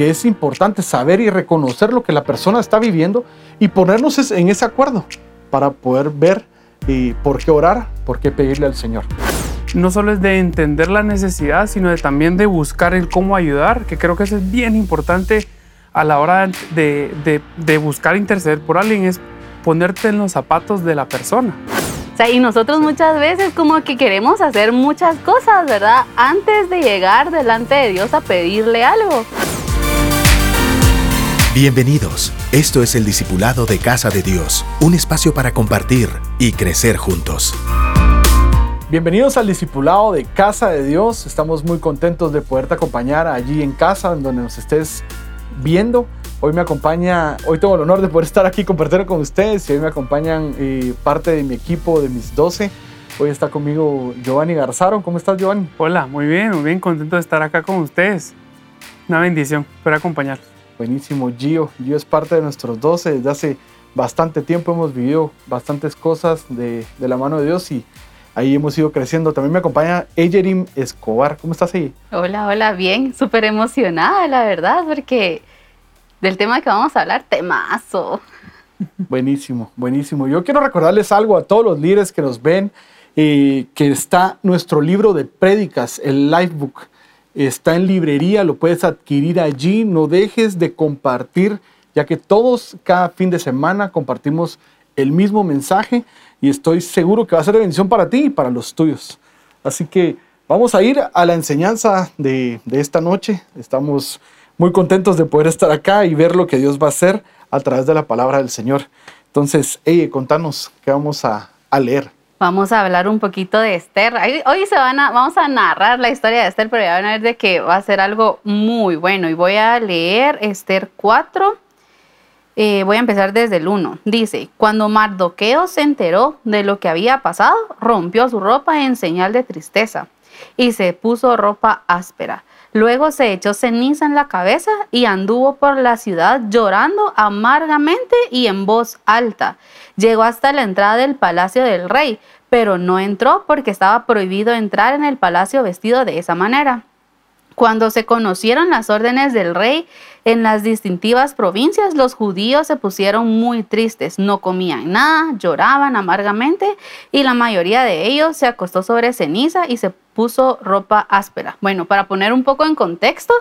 que es importante saber y reconocer lo que la persona está viviendo y ponernos en ese acuerdo para poder ver y por qué orar, por qué pedirle al Señor. No solo es de entender la necesidad, sino de también de buscar el cómo ayudar, que creo que eso es bien importante a la hora de, de, de buscar interceder por alguien, es ponerte en los zapatos de la persona. O sea, y nosotros muchas veces como que queremos hacer muchas cosas, ¿verdad? Antes de llegar delante de Dios a pedirle algo. Bienvenidos. Esto es el Discipulado de Casa de Dios, un espacio para compartir y crecer juntos. Bienvenidos al Discipulado de Casa de Dios. Estamos muy contentos de poderte acompañar allí en casa, en donde nos estés viendo. Hoy me acompaña, hoy tengo el honor de poder estar aquí compartiendo con ustedes y hoy me acompañan eh, parte de mi equipo de mis 12. Hoy está conmigo Giovanni Garzaro. ¿Cómo estás, Giovanni? Hola, muy bien, muy bien, contento de estar acá con ustedes. Una bendición poder acompañar. Buenísimo, Gio. Gio es parte de nuestros 12. Desde hace bastante tiempo hemos vivido bastantes cosas de, de la mano de Dios y ahí hemos ido creciendo. También me acompaña Eyerim Escobar. ¿Cómo estás ahí? Hola, hola, bien, súper emocionada, la verdad, porque del tema que vamos a hablar, temazo. Buenísimo, buenísimo. Yo quiero recordarles algo a todos los líderes que nos ven, eh, que está nuestro libro de prédicas, el Lifebook. Está en librería, lo puedes adquirir allí. No dejes de compartir, ya que todos cada fin de semana compartimos el mismo mensaje y estoy seguro que va a ser de bendición para ti y para los tuyos. Así que vamos a ir a la enseñanza de, de esta noche. Estamos muy contentos de poder estar acá y ver lo que Dios va a hacer a través de la palabra del Señor. Entonces, hey, contanos qué vamos a, a leer. Vamos a hablar un poquito de Esther. Hoy, se van a, vamos a narrar la historia de Esther, pero ya van a ver de que va a ser algo muy bueno. Y voy a leer Esther 4. Eh, voy a empezar desde el 1. Dice, cuando Mardoqueo se enteró de lo que había pasado, rompió su ropa en señal de tristeza y se puso ropa áspera. Luego se echó ceniza en la cabeza y anduvo por la ciudad llorando amargamente y en voz alta. Llegó hasta la entrada del palacio del rey, pero no entró porque estaba prohibido entrar en el palacio vestido de esa manera. Cuando se conocieron las órdenes del rey en las distintivas provincias, los judíos se pusieron muy tristes, no comían nada, lloraban amargamente y la mayoría de ellos se acostó sobre ceniza y se puso ropa áspera. Bueno, para poner un poco en contexto,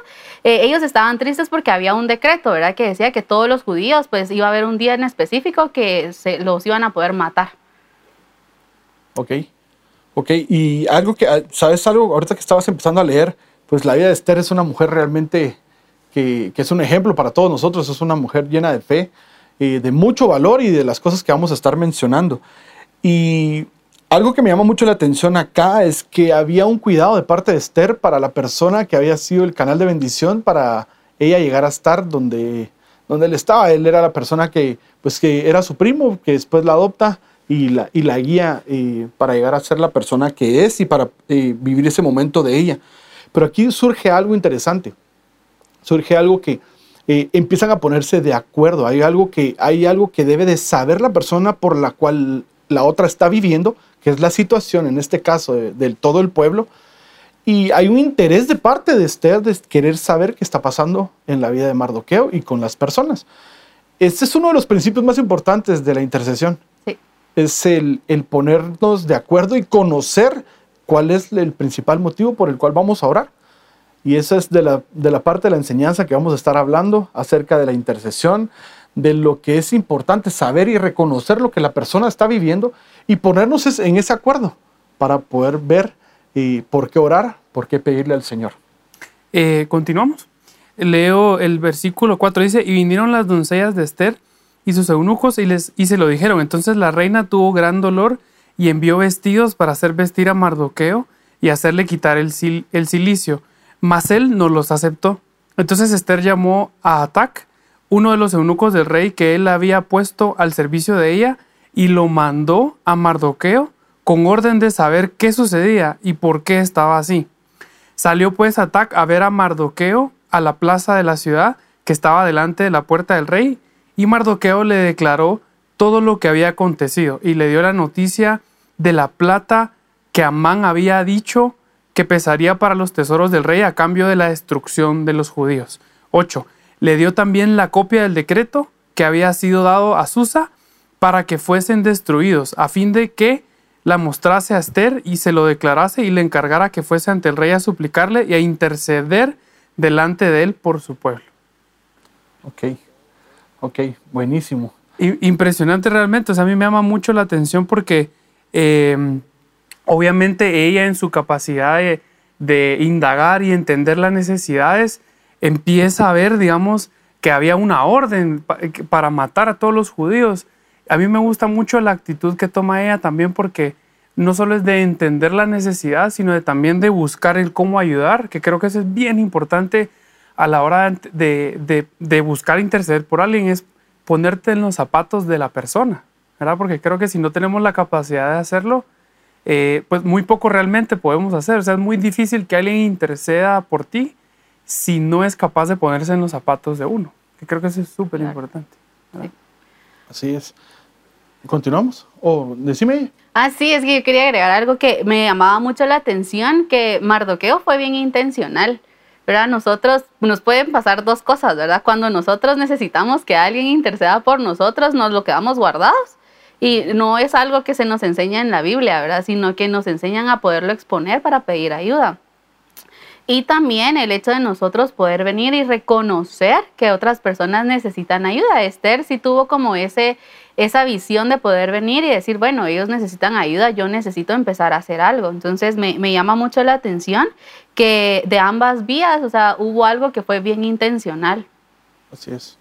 eh, ellos estaban tristes porque había un decreto, ¿verdad? Que decía que todos los judíos, pues iba a haber un día en específico que se, los iban a poder matar. Ok, ok. Y algo que, ¿sabes algo? Ahorita que estabas empezando a leer, pues la vida de Esther es una mujer realmente que, es un ejemplo para todos nosotros, es una mujer llena de fe, eh, de mucho valor y de las cosas que vamos a estar mencionando. Y algo que me llama mucho la atención acá es que había un cuidado de parte de Esther para la persona que había sido el canal de bendición para ella llegar a estar donde, donde él estaba. Él era la persona que, pues, que era su primo, que después la adopta y la, y la guía eh, para llegar a ser la persona que es y para eh, vivir ese momento de ella. Pero aquí surge algo interesante. Surge algo que eh, empiezan a ponerse de acuerdo. Hay algo, que, hay algo que debe de saber la persona por la cual la otra está viviendo, que es la situación, en este caso, de, de todo el pueblo. Y hay un interés de parte de Esther de querer saber qué está pasando en la vida de Mardoqueo y con las personas. Este es uno de los principios más importantes de la intercesión. Sí. Es el, el ponernos de acuerdo y conocer cuál es el principal motivo por el cual vamos a orar. Y esa es de la, de la parte de la enseñanza que vamos a estar hablando acerca de la intercesión, de lo que es importante saber y reconocer lo que la persona está viviendo y ponernos en ese acuerdo para poder ver y por qué orar, por qué pedirle al Señor. Eh, Continuamos. Leo el versículo 4. Dice, y vinieron las doncellas de Esther y sus eunucos y, les, se lo dijeron. Entonces la reina tuvo gran dolor y envió vestidos para hacer vestir a Mardoqueo y hacerle quitar el, sil- el cilicio. Mas él no los aceptó. Entonces Esther llamó a Atac, uno de los eunucos del rey que él había puesto al servicio de ella, y lo mandó a Mardoqueo con orden de saber qué sucedía y por qué estaba así. Salió pues Atac a ver a Mardoqueo a la plaza de la ciudad que estaba delante de la puerta del rey, y Mardoqueo le declaró todo lo que había acontecido y le dio la noticia de la plata que Amán había dicho que pesaría para los tesoros del rey a cambio de la destrucción de los judíos. 8. Le dio también la copia del decreto que había sido dado a Susa para que fuesen destruidos, a fin de que la mostrase a Esther y se lo declarase y le encargara que fuese ante el rey a suplicarle y a interceder delante de él por su pueblo. Ok, ok, buenísimo. Impresionante realmente, o sea, a mí me llama mucho la atención porque eh, obviamente ella en su capacidad de, indagar y entender las necesidades, empieza a ver, digamos, que había una orden para matar a todos los judíos. A mí me gusta mucho la actitud que toma ella también porque no solo es de entender la necesidad, sino de también de buscar el cómo ayudar, que creo que eso es bien importante a la hora de- de buscar interceder por alguien, es ponerte en los zapatos de la persona, ¿verdad? Porque creo que si no tenemos la capacidad de hacerlo, eh, pues muy poco realmente podemos hacer. O sea, es muy difícil que alguien interceda por ti si no es capaz de ponerse en los zapatos de uno. Que creo que eso es súper importante. Así es. ¿Continuamos? O decime. Ah, sí, es que yo quería agregar algo que me llamaba mucho la atención, que Mardoqueo fue bien intencional. ¿verdad? Nosotros, nos pueden pasar dos cosas, ¿verdad? Cuando nosotros necesitamos que alguien interceda por nosotros, nos lo quedamos guardados. Y no es algo que se nos enseña en la Biblia, ¿verdad? Sino que nos enseñan a poderlo exponer para pedir ayuda. Y también el hecho de nosotros poder venir y reconocer que otras personas necesitan ayuda. Esther sí tuvo como ese, esa visión de poder venir y decir, bueno, ellos necesitan ayuda, yo necesito empezar a hacer algo. Entonces me, me llama mucho la atención que de ambas vías, o sea, hubo algo que fue bien intencional. Así es.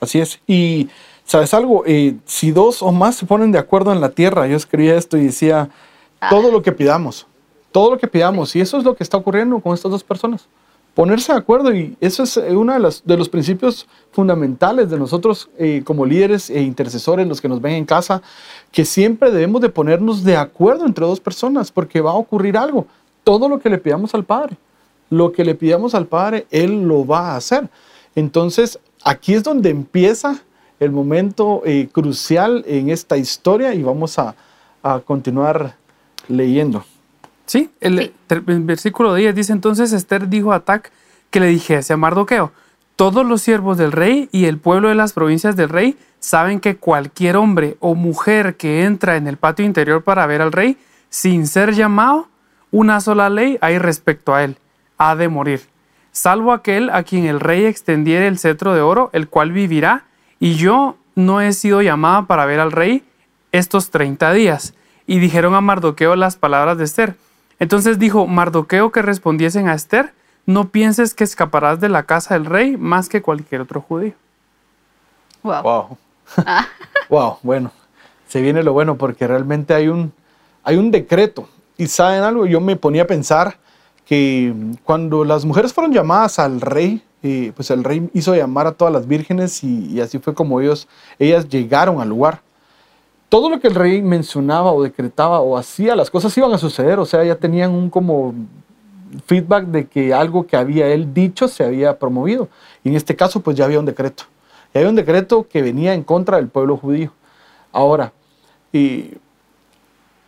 Así es. Y, ¿sabes algo? Eh, si dos o más se ponen de acuerdo en la tierra, yo escribía esto y decía, todo lo que pidamos, todo lo que pidamos. Y eso es lo que está ocurriendo con estas dos personas. Ponerse de acuerdo y eso es uno de, las, de los principios fundamentales de nosotros eh, como líderes e intercesores, los que nos ven en casa, que siempre debemos de ponernos de acuerdo entre dos personas porque va a ocurrir algo. Todo lo que le pidamos al Padre, lo que le pidamos al Padre, Él lo va a hacer. Entonces, aquí es donde empieza el momento eh, crucial en esta historia y vamos a, a continuar leyendo. Sí, el, Sí. el versículo 10 dice entonces Esther dijo a Tac que le dijese a Mardoqueo, todos los siervos del rey y el pueblo de las provincias del rey saben que cualquier hombre o mujer que entra en el patio interior para ver al rey sin ser llamado, una sola ley hay respecto a él, ha de morir, salvo aquel a quien el rey extendiere el cetro de oro, el cual vivirá, y yo no he sido llamada para ver al rey estos 30 días. Y dijeron a Mardoqueo las palabras de Esther. Entonces dijo Mardoqueo que respondiesen a Esther, no pienses que escaparás de la casa del rey más que cualquier otro judío. Wow. Wow. wow, bueno. Se viene lo bueno porque realmente hay un, hay un decreto. Y saben algo, yo me ponía a pensar que cuando las mujeres fueron llamadas al rey, pues el rey hizo llamar a todas las vírgenes y, y así fue como ellos, ellas llegaron al lugar. Todo lo que el rey mencionaba o decretaba o hacía, las cosas iban a suceder, o sea, ya tenían un como feedback de que algo que había él dicho se había promovido. Y en este caso, pues ya había un decreto. Y había un decreto que venía en contra del pueblo judío. Ahora, y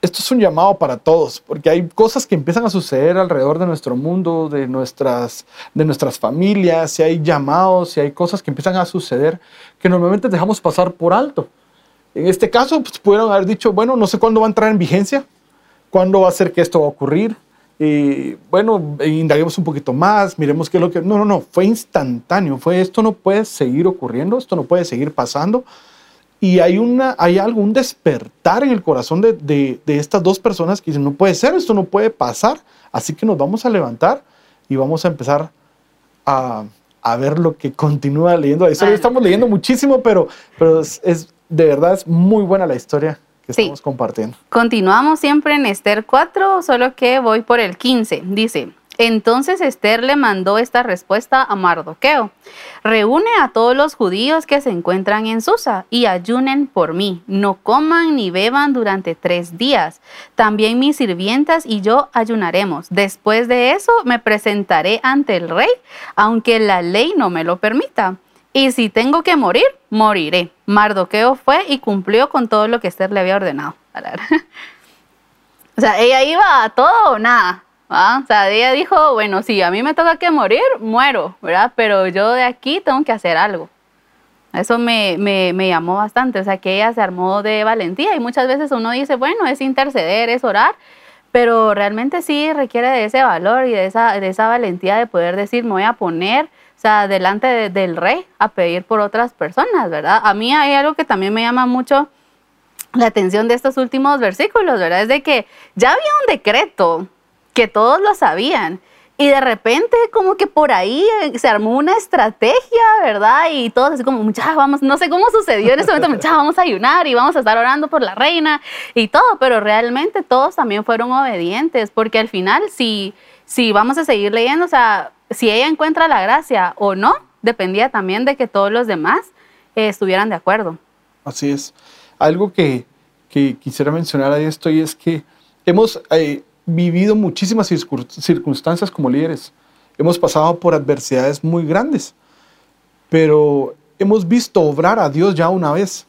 esto es un llamado para todos, porque hay cosas que empiezan a suceder alrededor de nuestro mundo, de nuestras, de nuestras familias, y hay llamados, y hay cosas que empiezan a suceder que normalmente dejamos pasar por alto. En este caso, pues, pudieron haber dicho, bueno, no sé cuándo va a entrar en vigencia, cuándo va a ser que esto va a ocurrir. Y bueno, indaguemos un poquito más, miremos qué es lo que... No, no, no, fue instantáneo, fue esto no puede seguir ocurriendo, esto no puede seguir pasando. Y hay, una, hay algo, un despertar en el corazón de, de, de estas dos personas que dicen, no puede ser, esto no puede pasar. Así que nos vamos a levantar y vamos a empezar a, a ver lo que continúa leyendo la historia. Vale. Estamos leyendo muchísimo, pero, pero es, es- de verdad es muy buena la historia que Sí. estamos compartiendo. Continuamos siempre en Esther 4, solo que voy por el 15. Dice, entonces Esther le mandó esta respuesta a Mardoqueo. Reúne a todos los judíos que se encuentran en Susa y ayunen por mí. No coman ni beban durante tres días. También mis sirvientas y yo ayunaremos. Después de eso me presentaré ante el rey, aunque la ley no me lo permita. Y si tengo que morir, moriré. Mardoqueo fue y cumplió con todo lo que Esther le había ordenado. O sea, ella iba a todo o nada. ¿Ah? O sea, ella dijo, bueno, si a mí me toca que morir, muero, ¿verdad? Pero yo de aquí tengo que hacer algo. Eso me, me, me, llamó bastante, o sea, que ella se armó de valentía y muchas veces uno dice, bueno, es interceder, es orar, pero realmente sí requiere de ese valor y de esa, de esa valentía de poder decir, me voy a poner, o sea, delante del rey a pedir por otras personas, ¿verdad? A mí hay algo que también me llama mucho la atención de estos últimos versículos, ¿verdad? Es de que ya había un decreto que todos lo sabían y de repente como que por ahí eh, se armó una estrategia, ¿verdad? Y todos así como, muchachos, vamos, no sé cómo sucedió en ese momento, muchachos, vamos a ayunar y vamos a estar orando por la reina y todo, pero realmente todos también fueron obedientes, porque al final si, si vamos a seguir leyendo, o sea, si ella encuentra la gracia o no, dependía también de que todos los demás eh, estuvieran de acuerdo. Así es. Algo que, que quisiera mencionar a esto y es que hemos... Eh, vivido muchísimas circunstancias como líderes. Hemos pasado por adversidades muy grandes, pero hemos visto obrar a Dios ya una vez,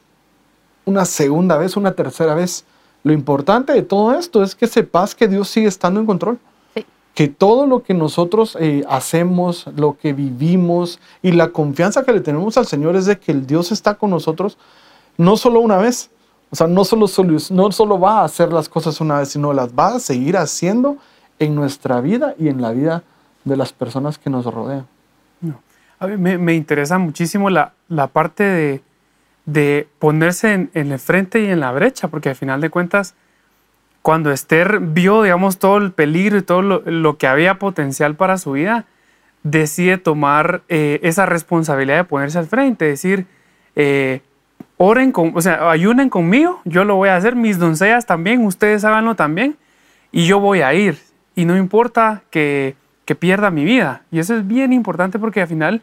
una segunda vez, una tercera vez. Lo importante de todo esto es que sepas que Dios sigue estando en control. Que todo lo que nosotros eh, hacemos, lo que vivimos y la confianza que le tenemos al Señor es de que el Dios está con nosotros no solo una vez, o sea, no solo, no solo va a hacer las cosas una vez, sino las va a seguir haciendo en nuestra vida y en la vida de las personas que nos rodean. A mí me, interesa muchísimo la, la parte de, de ponerse en, el frente y en la brecha, porque al final de cuentas, cuando Esther vio, digamos, todo el peligro y todo lo, lo que había potencial para su vida, decide tomar eh, esa responsabilidad de ponerse al frente, decir, eh, oren con, o sea, ayunen conmigo, yo lo voy a hacer, mis doncellas también, ustedes háganlo también, y yo voy a ir. Y no importa que, que pierda mi vida. Y eso es bien importante porque al final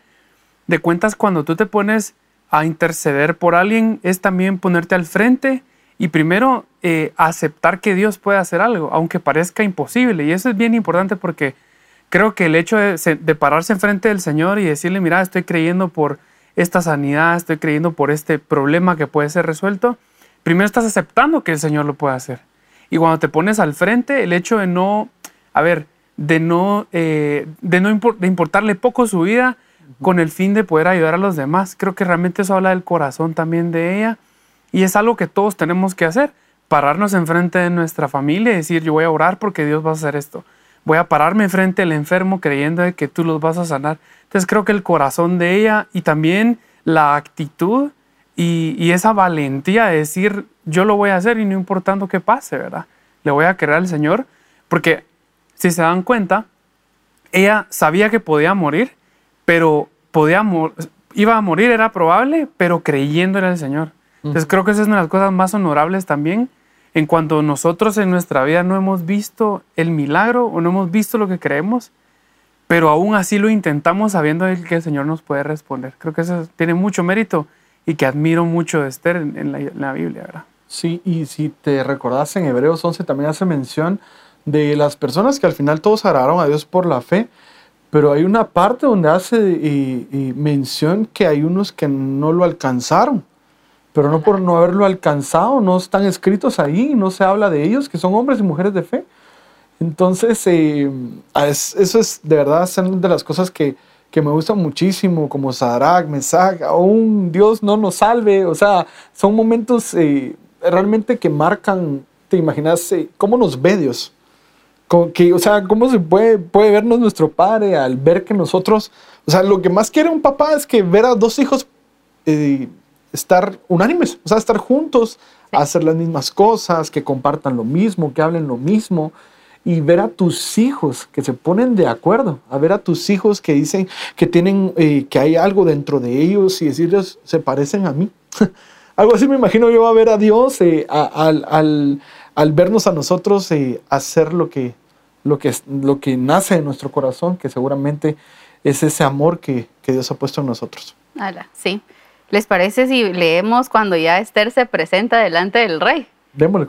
de cuentas, cuando tú te pones a interceder por alguien, es también ponerte al frente y primero eh, aceptar que Dios puede hacer algo, aunque parezca imposible. Y eso es bien importante porque creo que el hecho de, de pararse enfrente del Señor y decirle, mira, estoy creyendo por esta sanidad, estoy creyendo por este problema que puede ser resuelto, primero estás aceptando que el Señor lo puede hacer. Y cuando te pones al frente, el hecho de no, a ver, de no, eh, de no de importarle poco su vida con el fin de poder ayudar a los demás, creo que realmente eso habla del corazón también de ella. Y es algo que todos tenemos que hacer, pararnos enfrente de nuestra familia y decir, yo voy a orar porque Dios va a hacer esto. Voy a pararme enfrente del enfermo creyendo de que tú los vas a sanar. Entonces creo que el corazón de ella y también la actitud y, esa valentía de decir, yo lo voy a hacer y no importando qué pase, ¿verdad? Le voy a creer al Señor, porque si se dan cuenta, ella sabía que podía morir, pero podía iba a morir, era probable, pero creyendo en el Señor. Entonces creo que esa es una de las cosas más honorables también en cuanto nosotros en nuestra vida no hemos visto el milagro o no hemos visto lo que creemos, pero aún así lo intentamos sabiendo que el Señor nos puede responder. Creo que eso tiene mucho mérito y que admiro mucho de Esther en, la, Biblia, ¿verdad? Sí, y si te recordás en Hebreos 11 también hace mención de las personas que al final todos agradaron a Dios por la fe, pero hay una parte donde hace mención que hay unos que no lo alcanzaron, pero no por no haberlo alcanzado, no están escritos ahí, no se habla de ellos, que son hombres y mujeres de fe. Entonces, eh, eso es de verdad una de las cosas que, me gustan muchísimo, como Sadrach, Mesach, aún Dios no nos salve, o sea, son momentos eh, realmente que marcan, te imaginas, eh, cómo nos ve Dios. que, o sea, cómo se puede, puede vernos nuestro padre al ver que nosotros, o sea, lo que más quiere un papá es que ver a dos hijos estar unánimes, o sea, estar juntos, hacer las mismas cosas, que compartan lo mismo, que hablen lo mismo y ver a tus hijos que se ponen de acuerdo, a ver a tus hijos que dicen que tienen, eh, que hay algo dentro de ellos y decirles, se parecen a mí. algo así me imagino yo a ver a Dios eh, al, al, vernos a nosotros eh, hacer lo que, lo, que, lo que nace en nuestro corazón, que seguramente es ese amor que, que Dios ha puesto en nosotros. sí. ¿Les parece si leemos cuando ya Esther se presenta delante del rey?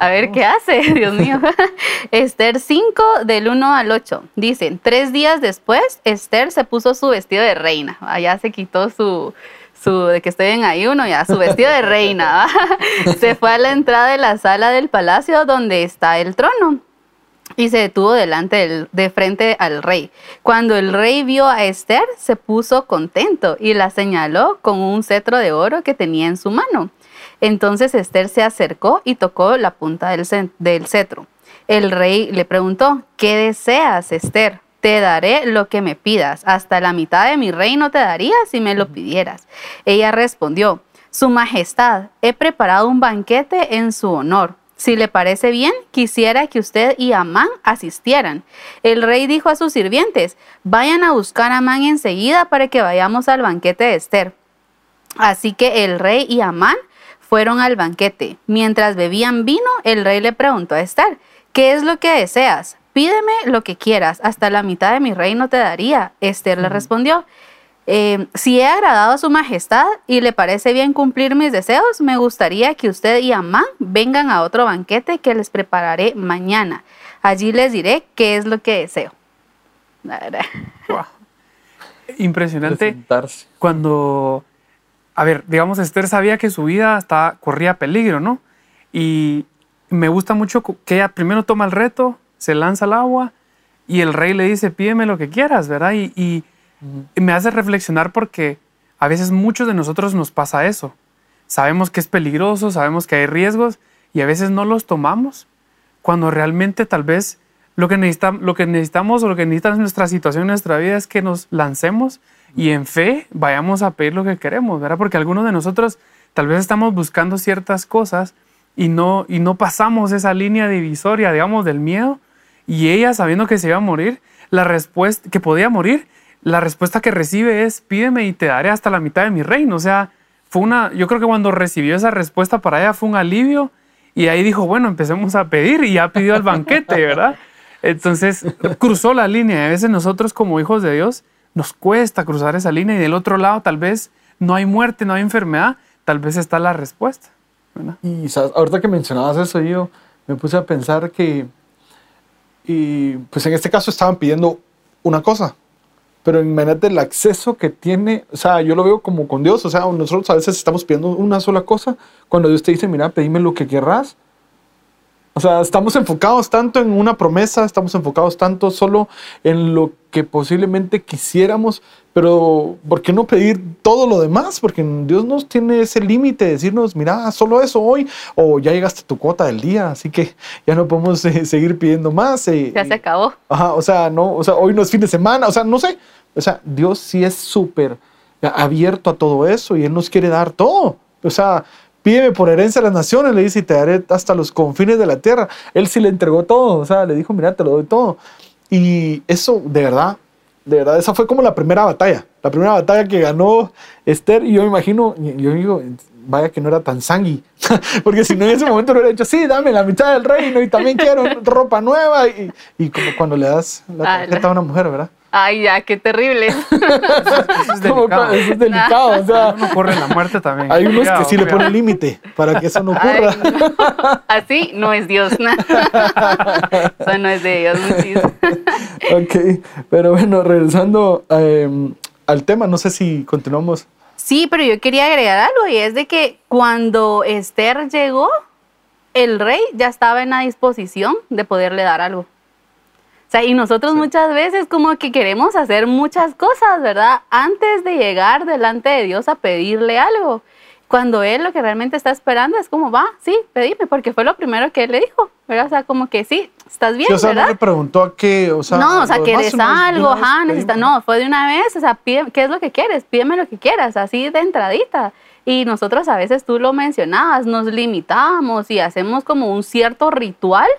A ver qué hace, Dios mío. Esther 5 del 1 al 8. Dicen, tres días después, Esther se puso su vestido de reina. Allá se quitó su, su, de que estoy en ayuno ya, su vestido de reina. se fue a la entrada de la sala del palacio donde está el trono. Y se detuvo delante del, de frente al rey. Cuando el rey vio a Esther, se puso contento y la señaló con un cetro de oro que tenía en su mano. Entonces Esther se acercó y tocó la punta del, del cetro. El rey le preguntó, ¿qué deseas, Esther? Te daré lo que me pidas. Hasta la mitad de mi reino te daría si me lo pidieras. Ella respondió, Su Majestad, he preparado un banquete en su honor. Si le parece bien, quisiera que usted y Amán asistieran. El rey dijo a sus sirvientes, vayan a buscar a Amán enseguida para que vayamos al banquete de Esther. Así que el rey y Amán fueron al banquete. Mientras bebían vino, el rey le preguntó a Esther, ¿qué es lo que deseas? Pídeme lo que quieras, hasta la mitad de mi reino te daría. Esther le respondió, "Eh, si he agradado a su majestad y le parece bien cumplir mis deseos, me gustaría que usted y Amán vengan a otro banquete que les prepararé mañana. Allí les diré qué es lo que deseo. La verdad. Guau. Impresionante cuando, a ver, digamos, Esther sabía que su vida estaba, corría peligro, ¿no? Y me gusta mucho que ella primero toma el reto, se lanza al agua y el rey le dice, pídeme lo que quieras, ¿verdad? Y, y- me hace reflexionar porque a veces muchos de nosotros nos pasa eso. Sabemos que es peligroso, sabemos que hay riesgos y a veces no los tomamos cuando realmente tal vez lo que, necesitamos, lo que necesitamos o lo que necesita nuestra situación nuestra vida es que nos lancemos y en fe vayamos a pedir lo que queremos, ¿verdad? Porque algunos de nosotros tal vez estamos buscando ciertas cosas y no, y no pasamos esa línea divisoria, digamos, del miedo. Y ella, sabiendo que se iba a morir, la respuesta, que podía morir, la respuesta que recibe es, pídeme y te daré hasta la mitad de mi reino. O sea, fue una, yo creo que cuando recibió esa respuesta para ella fue un alivio y ahí dijo, bueno, empecemos a pedir y ya pidió el banquete, ¿verdad? Entonces cruzó la línea. A veces nosotros como hijos de Dios nos cuesta cruzar esa línea y del otro lado tal vez no hay muerte, no hay enfermedad, tal vez está la respuesta. ¿verdad? Y ¿sabes? ahorita que mencionabas eso, yo me puse a pensar que, y pues en este caso estaban pidiendo una cosa, pero imagínate el acceso que tiene, o sea, yo lo veo como con Dios, o sea, nosotros a veces estamos pidiendo una sola cosa, cuando Dios te dice, mira, pedime lo que querrás. O sea, estamos enfocados tanto en una promesa, estamos enfocados tanto solo en lo que posiblemente quisiéramos, pero ¿por qué no pedir todo lo demás? Porque Dios nos tiene ese límite de decirnos, mira, solo eso hoy, o ya llegaste a tu cuota del día, así que ya no podemos eh, seguir pidiendo más. eh, Ya se acabó. Ajá, o sea, no, o sea, hoy no es fin de semana, o sea, no sé. O sea, Dios sí es súper abierto a todo eso y Él nos quiere dar todo. O sea, pídeme por herencia a las naciones, le dice, y te daré hasta los confines de la tierra. Él sí le entregó todo, o sea, le dijo, mira, te lo doy todo. Y eso, de verdad, de verdad, esa fue como la primera batalla. La primera batalla que ganó Esther, y yo me imagino, yo digo, vaya que no era tan sangui, porque si no en ese momento lo hubiera dicho, sí, dame la mitad del reino y también quiero ropa nueva. Y, y como cuando le das la Ala. tarjeta a una mujer, ¿verdad? Ay, ya, qué terrible. Eso es Como delicado. cuando- eso es delicado, o sea, Uno corre la muerte también. hay unos que Cuidado, sí le ponen límite para que eso no Ay, ocurra. no. Así no es Dios. Eso no es de Dios. ok, pero bueno, regresando eh, al tema, no sé si continuamos. Sí, pero yo quería agregar algo y es de que cuando Esther llegó, el rey ya estaba en la disposición de poderle dar algo. Sea, y nosotros muchas veces como que queremos hacer muchas cosas, ¿verdad? Antes de llegar delante de Dios a pedirle algo. Cuando Él lo que realmente está esperando es como, va, sí, pedime, porque fue lo primero que Él le dijo, ¿verdad? O sea, como que sí, estás bien, Sí, o sea, ¿verdad? no le preguntó a qué, o sea. no, o sea, quieres algo, ajá, no, fue de una vez, o sea, pide, ¿qué es lo que quieres? Pídeme lo que quieras, así de entradita. Y nosotros a veces tú lo mencionabas, nos limitamos y hacemos como un cierto ritual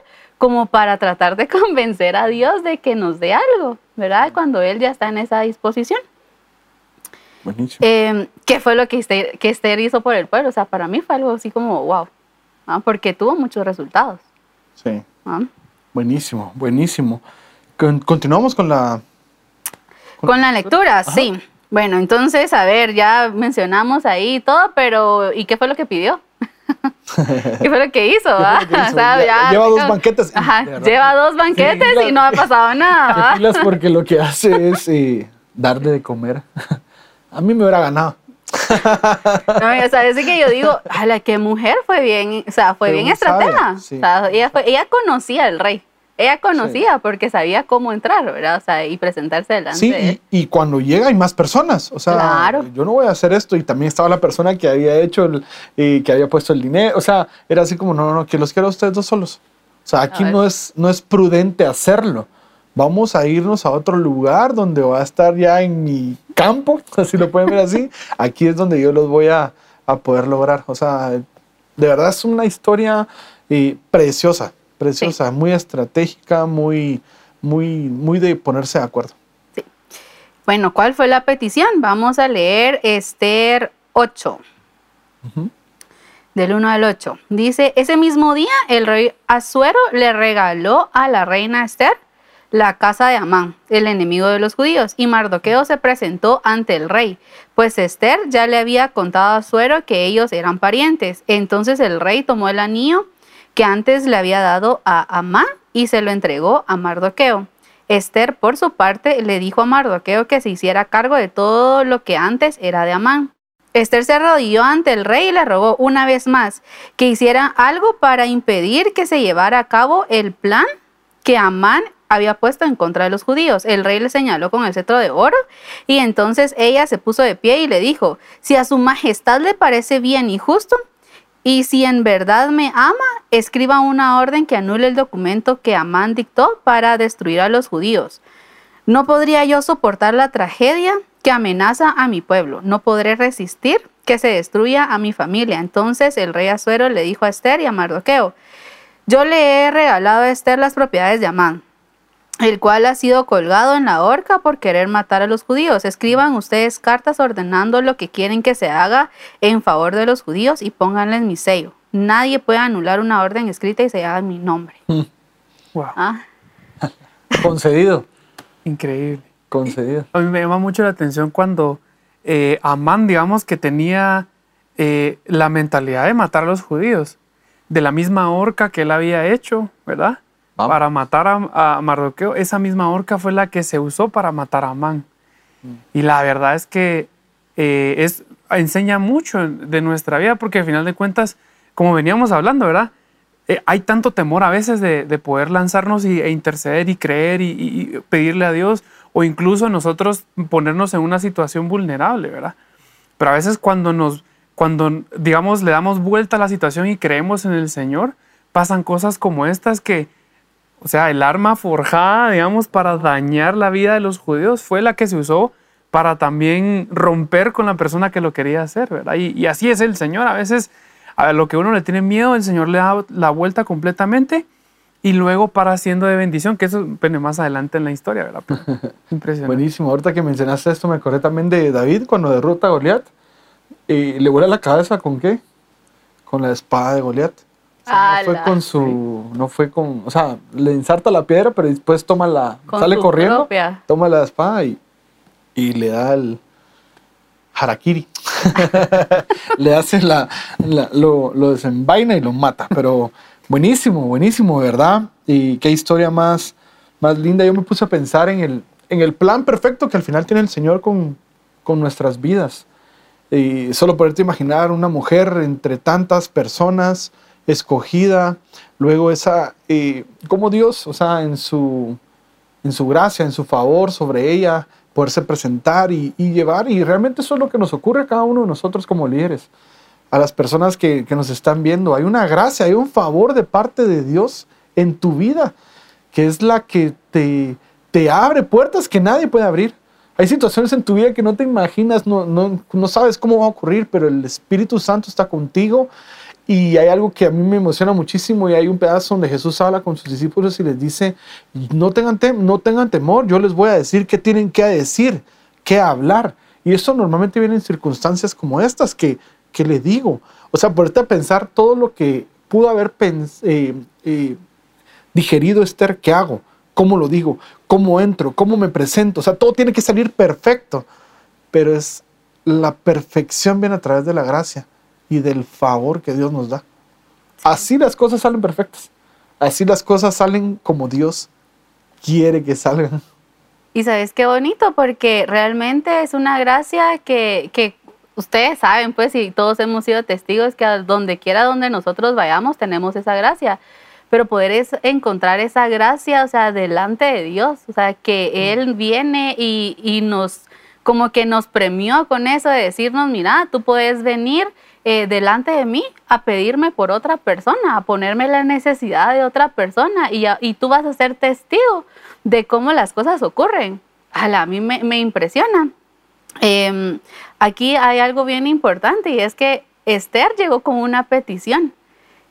como para tratar de convencer a Dios de que nos dé algo, ¿verdad? Cuando Él ya está en esa disposición. Buenísimo. Eh, ¿Qué fue lo que Esther, que Esther hizo por el pueblo? O sea, para mí fue algo así como, wow, ¿ah? porque tuvo muchos resultados. Sí, ¿ah? buenísimo, buenísimo. Con- continuamos con la. Con la lectura, sí. Bueno, entonces, a ver, ya mencionamos ahí todo, pero ¿y qué fue lo que pidió? ¿Qué fue lo que hizo? ah? ¿Qué fue lo que hizo? O sea, Lle- ya- lleva dos banquetes y- Ajá, lleva dos banquetes Sí, y no ha pasado nada. Pilas porque lo que hace es eh, darle de comer. A mí me hubiera ganado. No, o sea, es que yo digo, ala, qué mujer fue bien, o sea, fue Pero bien estratega. sí. O sea, ella, fue- ella conocía al rey. Ella conocía porque sabía cómo entrar, ¿verdad? O sea, y presentarse delante Sí, de él. y, y cuando llega hay más personas. O sea, Claro. yo no voy a hacer esto. Y también estaba la persona que había hecho, el, y que había puesto el dinero. O sea, era así como, no, no, no, que los quiero a ustedes dos solos. O sea, aquí no es, no es prudente hacerlo. Vamos a irnos a otro lugar donde va a estar ya en mi campo, así lo pueden ver así. Aquí es donde yo los voy a, a poder lograr. O sea, de verdad es una historia eh, preciosa, preciosa, muy estratégica, muy, muy, muy de ponerse de acuerdo. Bueno, ¿cuál fue la petición? Vamos a leer Esther 8. Ujú. Del 1 al 8. Dice, ese mismo día el rey Asuero le regaló a la reina Esther la casa de Amán, el enemigo de los judíos, y Mardoqueo se presentó ante el rey, pues Esther ya le había contado a Asuero que ellos eran parientes. Entonces el rey tomó el anillo que antes le había dado a Amán y se lo entregó a Mardoqueo. Esther, por su parte, le dijo a Mardoqueo que se hiciera cargo de todo lo que antes era de Amán. Esther se arrodilló ante el rey y le rogó una vez más que hiciera algo para impedir que se llevara a cabo el plan que Amán había puesto en contra de los judíos. El rey le señaló con el cetro de oro y entonces ella se puso de pie y le dijo, si a su majestad le parece bien y justo, y si en verdad me ama, escriba una orden que anule el documento que Amán dictó para destruir a los judíos. No podría yo soportar la tragedia que amenaza a mi pueblo. No podré resistir que se destruya a mi familia. Entonces el rey Azuero le dijo a Esther y a Mardoqueo, yo le he regalado a Esther las propiedades de Amán, el cual ha sido colgado en la horca por querer matar a los judíos. Escriban ustedes cartas ordenando lo que quieren que se haga en favor de los judíos y pónganles mi sello. Nadie puede anular una orden escrita y sellada en mi nombre. Wow, Ah, Concedido, increíble. concedido. A mí me llama mucho la atención cuando eh, Amán, digamos, que tenía eh, la mentalidad de matar a los judíos, de la misma horca que él había hecho, ¿verdad? Vamos. Para matar a, a Mardoqueo, esa misma horca fue la que se usó para matar a Amán. Y la verdad es que eh, es, enseña mucho de nuestra vida, porque al final de cuentas, como veníamos hablando, ¿verdad? Eh, hay tanto temor a veces de, de poder lanzarnos y, e interceder y creer y, y- y pedirle a Dios, o incluso nosotros ponernos en una situación vulnerable, ¿verdad? Pero a veces cuando nos, cuando digamos le damos vuelta a la situación y creemos en el Señor, pasan cosas como estas que, o sea, el arma forjada, digamos, para dañar la vida de los judíos fue la que se usó para también romper con la persona que lo quería hacer, ¿verdad? Y, y así es el Señor. A veces a lo que uno le tiene miedo, el Señor le da la vuelta completamente y luego para siendo de bendición, que eso viene más adelante en la historia, ¿verdad? Impresionante. Buenísimo. Ahorita que mencionaste esto, me acordé también de David cuando derrota a Goliat. Y le vuela la cabeza con qué? Con la espada de Goliat. O sea, no fue con su. No fue con. O sea, le inserta la piedra, pero después toma la. Con sale corriendo, propia. toma la espada y, y le da el. Harakiri. le hace la, la- lo, lo desenvaina y lo mata. Pero buenísimo, buenísimo, ¿verdad? Y qué historia más, más linda. Yo me puse a pensar en el, en el plan perfecto que al final tiene el Señor con, con nuestras vidas. Y solo poderte imaginar una mujer entre tantas personas, escogida, luego esa, eh, como Dios, o sea, en su, en su gracia, en su favor sobre ella, poderse presentar y, y llevar. Y realmente eso es lo que nos ocurre a cada uno de nosotros como líderes. A las personas que, que nos están viendo, hay una gracia, hay un favor de parte de Dios en tu vida, que es la que te, te abre puertas que nadie puede abrir. Hay situaciones en tu vida que no te imaginas, no, no, no sabes cómo va a ocurrir, pero el Espíritu Santo está contigo y hay algo que a mí me emociona muchísimo y hay un pedazo donde Jesús habla con sus discípulos y les dice, no tengan, tem- no tengan temor, yo les voy a decir qué tienen que decir, qué hablar. Y eso normalmente viene en circunstancias como estas que, que le digo. O sea, ponerte a pensar todo lo que pudo haber eh, eh, digerido Esther, ¿qué hago? ¿Cómo lo digo? ¿Cómo entro? ¿Cómo me presento? O sea, todo tiene que salir perfecto. Pero es la perfección viene a través de la gracia y del favor que Dios nos da. Así las cosas salen perfectas. Así las cosas salen como Dios quiere que salgan. Y sabes qué bonito, porque realmente es una gracia que, que ustedes saben, pues, y todos hemos sido testigos que a donde quiera donde nosotros vayamos tenemos esa gracia. pero poder es encontrar esa gracia, o sea, delante de Dios, o sea, que Él viene y, y nos, como que nos premió con eso de decirnos, mira, tú puedes venir eh, delante de mí a pedirme por otra persona, a ponerme la necesidad de otra persona y, tú vas a ser testigo de cómo las cosas ocurren. a mí me, me impresiona. Em, aquí hay algo bien importante y es que Esther llegó con una petición.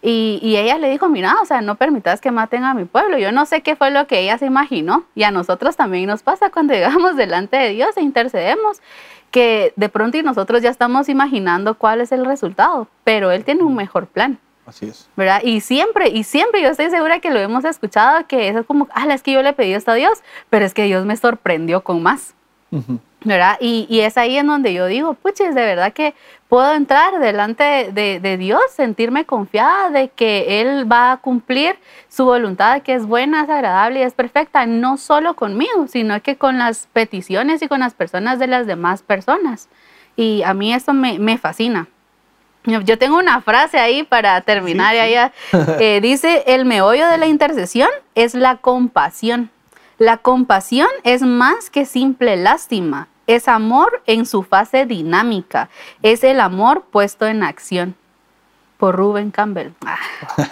Y, y, ella le dijo, mira, o sea, no permitas que maten a mi pueblo. Yo no sé qué fue lo que ella se imaginó. Y a nosotros también nos pasa cuando llegamos delante de Dios e intercedemos que de pronto y nosotros ya estamos imaginando cuál es el resultado, pero Él tiene un mejor plan. Así es. ¿Verdad? Y siempre, y siempre yo estoy segura que lo hemos escuchado, que es como, ah, es que yo le pedí esto a Dios, pero es que Dios me sorprendió con más. ¿Verdad? Y, y, es ahí en donde yo digo, puches, de verdad que puedo entrar delante de, de, Dios, sentirme confiada de que Él va a cumplir su voluntad, que es buena, es agradable y es perfecta, no solo conmigo, sino que con las peticiones y con las personas de las demás personas. Y a mí eso me, me fascina. Yo tengo una frase ahí para terminar. Eh, dice, el meollo de la intercesión es la compasión. La compasión es más que simple lástima, es amor en su fase dinámica, es el amor puesto en acción. Por Rubén Campbell.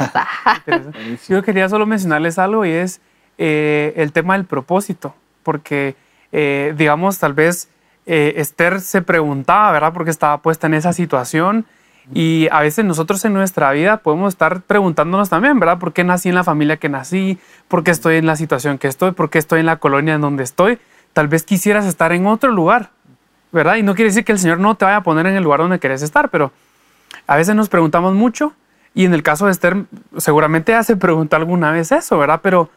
Yo quería solo mencionarles algo y es eh, el tema del propósito, porque eh, digamos, tal vez eh, Esther se preguntaba, ¿verdad? Porque estaba puesta en esa situación y a veces nosotros en nuestra vida podemos estar preguntándonos también, ¿verdad? ¿Por qué nací en la familia que nací? ¿Por qué estoy en la situación que estoy? ¿Por qué estoy en la colonia en donde estoy? Tal vez quisieras estar en otro lugar, ¿verdad? Y no quiere decir que el Señor no te vaya a poner en el lugar donde quieres estar, pero a veces nos preguntamos mucho y en el caso de Esther seguramente ella se preguntó alguna vez eso, ¿verdad? Pero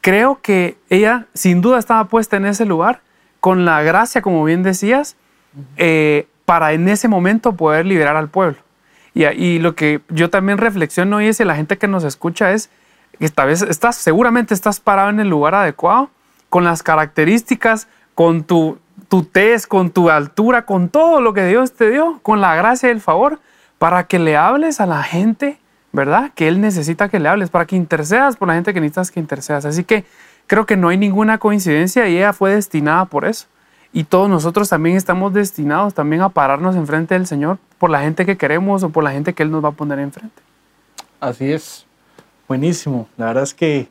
creo que ella sin duda estaba puesta en ese lugar con la gracia, como bien decías, eh, para en ese momento poder liberar al pueblo. Y, lo que yo también reflexiono y es si la gente que nos escucha es que esta vez estás, seguramente estás parado en el lugar adecuado, con las características, con tu, tu test, con tu altura, con todo lo que Dios te dio, con la gracia y el favor, para que le hables a la gente, ¿verdad? Que Él necesita que le hables, para que intercedas por la gente que necesitas que intercedas. Así que creo que no hay ninguna coincidencia y ella fue destinada por eso. Y todos nosotros también estamos destinados también a pararnos enfrente del Señor por la gente que queremos o por la gente que Él nos va a poner enfrente. Así es. Buenísimo. La verdad es que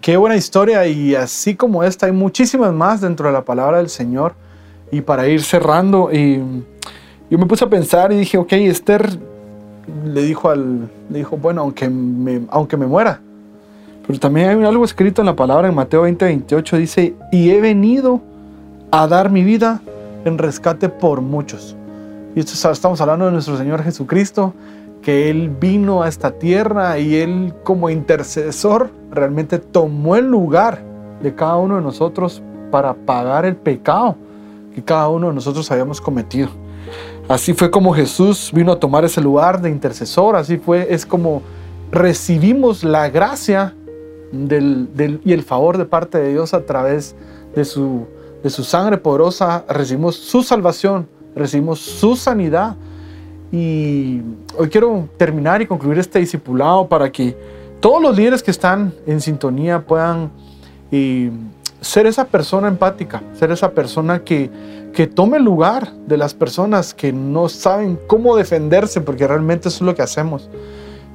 qué buena historia y así como esta hay muchísimas más dentro de la palabra del Señor. Y para ir cerrando, y yo me puse a pensar y dije, ok, Esther le dijo al, le dijo, bueno, aunque me, aunque me muera. Pero también hay algo escrito en la palabra en Mateo 20, 28, dice, y he venido a dar mi vida en rescate por muchos. Y esto estamos hablando de nuestro Señor Jesucristo, que Él vino a esta tierra y Él como intercesor realmente tomó el lugar de cada uno de nosotros para pagar el pecado que cada uno de nosotros habíamos cometido. Así fue como Jesús vino a tomar ese lugar de intercesor, así fue, es como recibimos la gracia y el favor de parte de Dios a través de su de su sangre poderosa recibimos su salvación, recibimos su sanidad. Y hoy quiero terminar y concluir este discipulado para que todos los líderes que están en sintonía puedan eh, ser esa persona empática, ser esa persona que, que tome el lugar de las personas que no saben cómo defenderse, porque realmente eso es lo que hacemos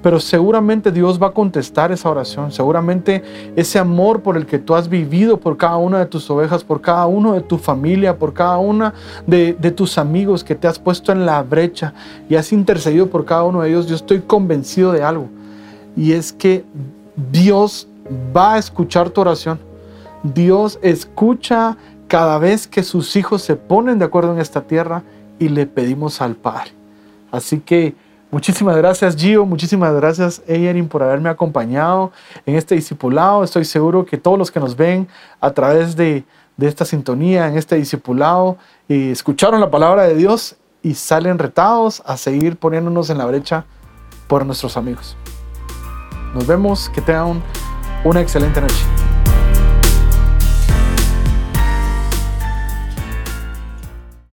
pero seguramente Dios va a contestar esa oración. Seguramente ese amor por el que tú has vivido por cada una de tus ovejas, por cada uno de tu familia, por cada una de, tus amigos que te has puesto en la brecha y has intercedido por cada uno de ellos, yo estoy convencido de algo. Y es que Dios va a escuchar tu oración. Dios escucha cada vez que sus hijos se ponen de acuerdo en esta tierra y le pedimos al Padre. Así que Muchísimas gracias Gio, muchísimas gracias Eyerin por haberme acompañado en este discipulado. Estoy seguro que todos los que nos ven a través de, esta sintonía, en este discipulado, escucharon la palabra de Dios y salen retados a seguir poniéndonos en la brecha por nuestros amigos. Nos vemos, que tengan una excelente noche.